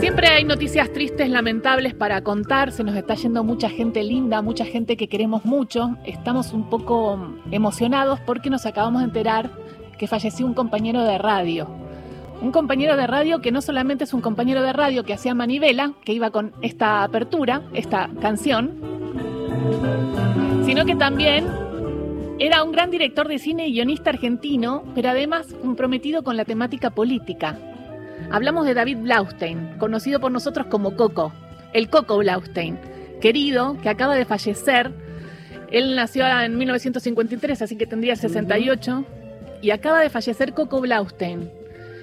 Siempre hay noticias tristes, lamentables para contar. Se nos está yendo mucha gente linda, mucha gente que queremos mucho. Estamos un poco emocionados porque nos acabamos de enterar que falleció un compañero de radio. Un compañero de radio que no solamente es un compañero de radio que hacía manivela, que iba con esta apertura, esta canción, sino que también era un gran director de cine y guionista argentino, pero además comprometido con la temática política. Hablamos de David Blaustein, conocido por nosotros como Coco, el Coco Blaustein, querido, que acaba de fallecer. Él nació en 1953, así que tendría 68, y acaba de fallecer Coco Blaustein,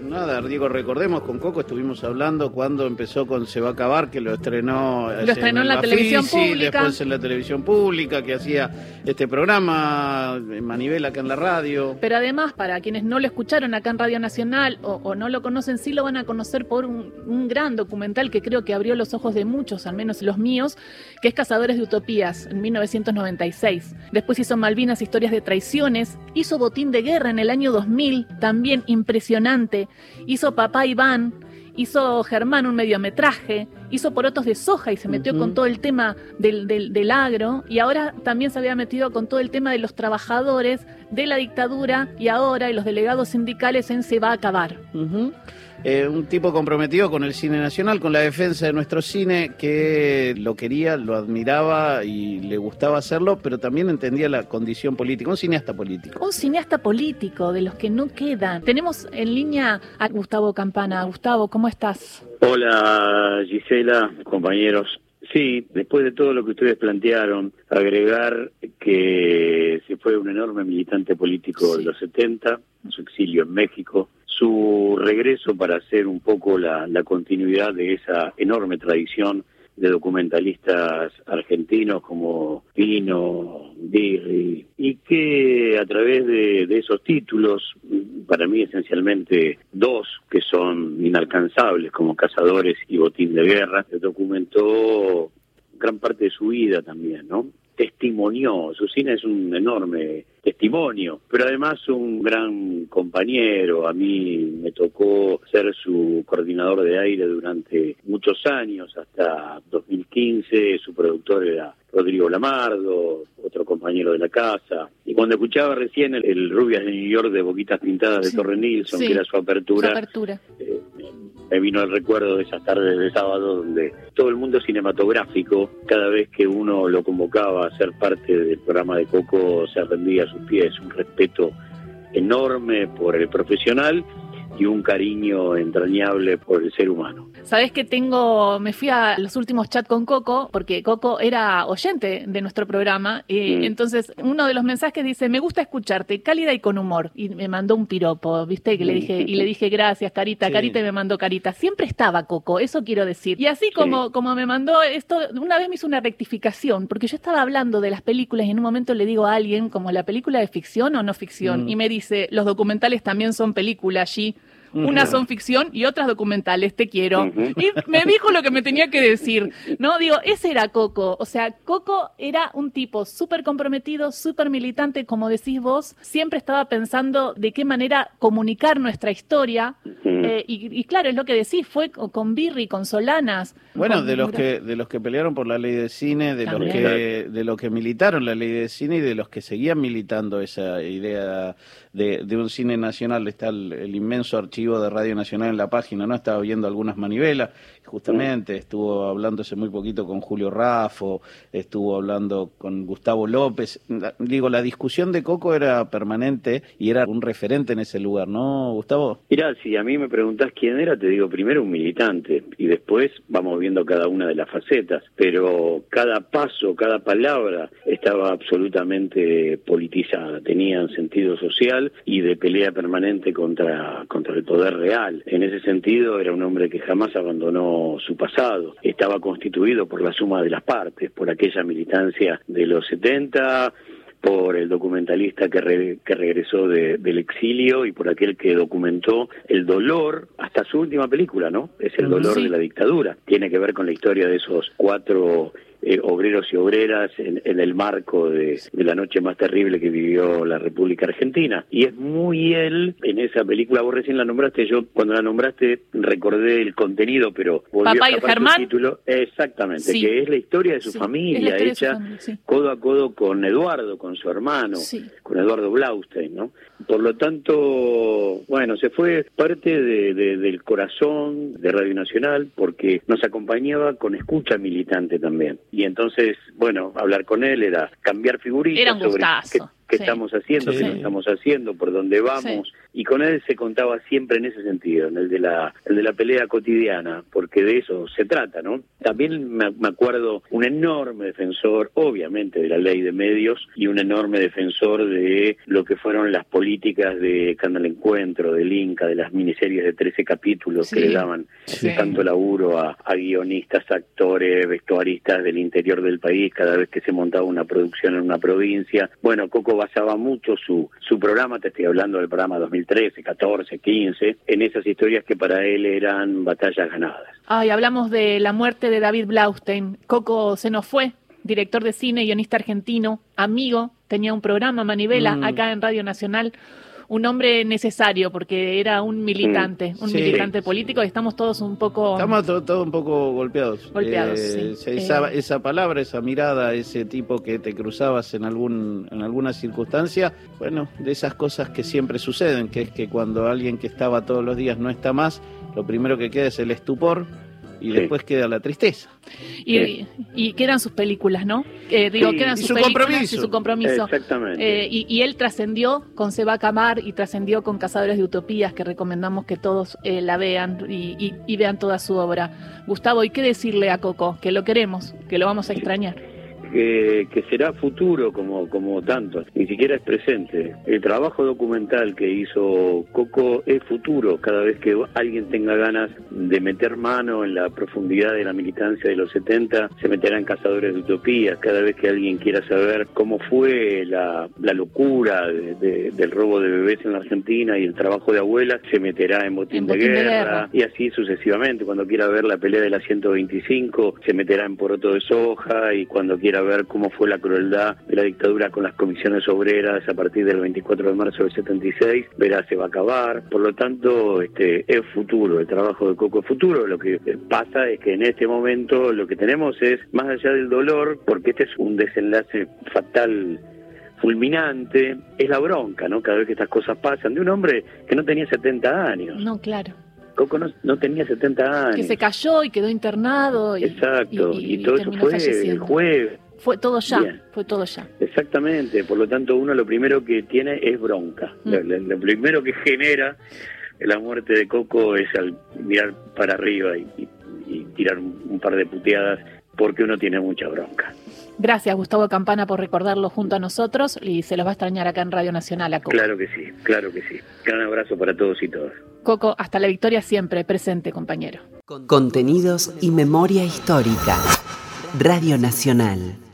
Nada, digo, recordemos, con Coco estuvimos hablando cuando empezó con Se va a acabar, que lo estrenó, lo estrenó en la, televisión pública. Después en la televisión pública, que hacía este programa, Manivela acá en la radio. Pero además, para quienes no lo escucharon acá en Radio Nacional o, no lo conocen, sí lo van a conocer por un, un, gran documental que creo que abrió los ojos de muchos, al menos los míos, que es Cazadores de Utopías, en 1996. Después hizo Malvinas, Historias de Traiciones, hizo Botín de Guerra en el año 2000, también impresionante hizo Papá Iván, hizo Germán un mediometraje, hizo Porotos de Soja y se metió con todo el tema del, del, agro, y ahora también se había metido con todo el tema de los trabajadores, de la dictadura, y ahora y los delegados sindicales en Se va a acabar. Eh, un tipo comprometido con el cine nacional, con la defensa de nuestro cine, que lo quería, lo admiraba y le gustaba hacerlo, pero también entendía la condición política, un cineasta político. Un cineasta político, de los que no quedan. Tenemos en línea a Gustavo Campana. Gustavo, ¿cómo estás? Hola Gisela, compañeros. Sí, después de todo lo que ustedes plantearon, agregar que se fue un enorme militante político de los 70, su exilio en México, su regreso para hacer un poco la, continuidad de esa enorme tradición de documentalistas argentinos como Pino, Y que a través de, esos títulos, para mí esencialmente dos que son inalcanzables como Cazadores y Botín de Guerra, documentó gran parte de su vida también, ¿no? testimonió, su cine es un enorme testimonio, pero además un gran compañero, a mí me tocó ser su coordinador de aire durante muchos años, hasta 2015, su productor era Rodrigo Lamardo, otro compañero de la casa, y cuando escuchaba recién el, Rubias de New York de Boquitas Pintadas de Torre Nilsson, que era su apertura, apertura. Eh, me vino el recuerdo de esas tardes de sábado donde todo el mundo cinematográfico, cada vez que uno lo convocaba a ser parte del programa de Coco, se rendía a sus pies, un respeto enorme por el profesional y un cariño entrañable por el ser humano. Sabes que tengo, me fui a los últimos chats con Coco, porque Coco era oyente de nuestro programa, y mm. entonces uno de los mensajes dice, me gusta escucharte, cálida y con humor, y me mandó un piropo, viste, que le dije, y le dije gracias, Carita, Carita, y me mandó Carita. Siempre estaba Coco, eso quiero decir. Y así como, como me mandó esto, una vez me hizo una rectificación, porque yo estaba hablando de las películas y en un momento le digo a alguien, como la película de ficción o no ficción, mm. y me dice, los documentales también son películas allí. Unas son ficción y otras documentales, te quiero. Y me dijo lo que me tenía que decir. No, digo, ese era Coco. O sea, Coco era un tipo súper comprometido, súper militante, como decís vos. Siempre estaba pensando de qué manera comunicar nuestra historia. Eh, y, claro, es lo que decís, fue con Birri, con Solanas. Bueno, de los que de los que pelearon por la ley de cine, de los que de los que militaron la ley de cine y de los que seguían militando esa idea de, un cine nacional. Está el inmenso archivo de Radio Nacional en la página, ¿no? Estaba viendo algunas manivelas, justamente, estuvo hablando hace muy poquito con Julio Raffo, estuvo hablando con Gustavo López. Digo, la discusión de Coco era permanente y era un referente en ese lugar, ¿no, Gustavo? Mira, si a mí me preguntás quién era, te digo primero un militante y después vamos viendo cada una de las facetas, pero cada paso, cada palabra estaba absolutamente politizada, tenían sentido social y de pelea permanente contra, contra el poder real. En ese sentido, era un hombre que jamás abandonó su pasado. Estaba constituido por la suma de las partes, por aquella militancia de los 70, por el documentalista que, que regresó del exilio y por aquel que documentó el dolor hasta su última película, ¿no? Es el dolor de la dictadura. Tiene que ver con la historia de esos cuatro eh, obreros y obreras en, el marco de, la noche más terrible que vivió la República Argentina. Y es muy él en esa película, vos recién la nombraste, yo cuando la nombraste recordé el contenido, pero volvió a Germán? título. Exactamente, que es la historia de su familia, hecha codo a codo con Eduardo, con su hermano, con Eduardo Blaustein, ¿no? Por lo tanto, bueno, se fue parte del corazón de Radio Nacional porque nos acompañaba con escucha militante también. Y entonces, bueno, hablar con él era cambiar figuritas sobre qué estamos haciendo, qué no estamos haciendo, por dónde vamos. Y con él se contaba siempre en ese sentido, en el de la, el de la pelea cotidiana, porque de eso se trata, ¿no? También me, acuerdo un enorme defensor, obviamente, de la ley de medios y un enorme defensor de lo que fueron las políticas de Canal Encuentro, del Inca, de las miniseries de 13 capítulos que le daban tanto laburo a, a guionistas, actores, vestuaristas del interior del país cada vez que se montaba una producción en una provincia. Bueno, Coco basaba mucho su, su programa, te estoy hablando del programa 2013, 14, 15, en esas historias que para él eran batallas ganadas. Ay, hablamos de la muerte de David Blaustein. Coco se nos fue, director de cine, guionista argentino, amigo, tenía un programa, Manivela, mm. acá en Radio Nacional un hombre necesario porque era un militante, un militante político y estamos todos un poco... Estamos todos un poco golpeados. Golpeados, eh, sí. Esa, eh. esa, palabra, esa mirada, ese tipo que te cruzabas en, algún, en alguna circunstancia, bueno, de esas cosas que siempre suceden, que es que cuando alguien que estaba todos los días no está más, lo primero que queda es el estupor y después queda la tristeza. Y, y, quedan sus películas, ¿no? Eh, digo, quedan sus su compromiso. y su compromiso. Exactamente. Eh, y, él trascendió con Seba Camar y trascendió con Cazadores de Utopías, que recomendamos que todos eh, la vean y, y vean toda su obra. Gustavo, ¿y qué decirle a Coco? Que lo queremos, que lo vamos a extrañar que, será futuro como, como tanto, ni siquiera es presente. El trabajo documental que hizo Coco es futuro, cada vez que alguien tenga ganas de meter mano en la profundidad de la militancia de los 70, se meterá en Cazadores de Utopías, cada vez que alguien quiera saber cómo fue la, la locura del robo de bebés en la Argentina y el trabajo de abuelas, se meterá en Botín, de, guerra, y así sucesivamente. Cuando quiera ver la pelea de la 125, se meterá en Poroto de Soja y cuando quiera ver cómo fue la crueldad de la dictadura con las comisiones obreras a partir del 24 de marzo del 76, verá se va a acabar. Por lo tanto, este es futuro, el trabajo de Coco es futuro. Lo que pasa es que en este momento lo que tenemos es, más allá del dolor, porque este es un desenlace fatal fulminante, es la bronca, ¿no? Cada vez que estas cosas pasan, de un hombre que no tenía 70 años. No, claro. Coco no, tenía 70 años. Que se cayó y quedó internado. Exacto, y, todo eso fue el jueves. Fue todo ya, fue todo ya. Exactamente, por lo tanto uno lo primero que tiene es bronca. Mm. Lo, primero que genera la muerte de Coco es al mirar para arriba y, tirar un, par de puteadas porque uno tiene mucha bronca. Gracias, Gustavo Campana, por recordarlo junto a nosotros y se los va a extrañar acá en Radio Nacional. A Coco. Claro que sí, claro que sí. Gran abrazo para todos y todas. Coco, hasta la victoria siempre, presente, compañero. Contenidos y memoria histórica. Radio Nacional.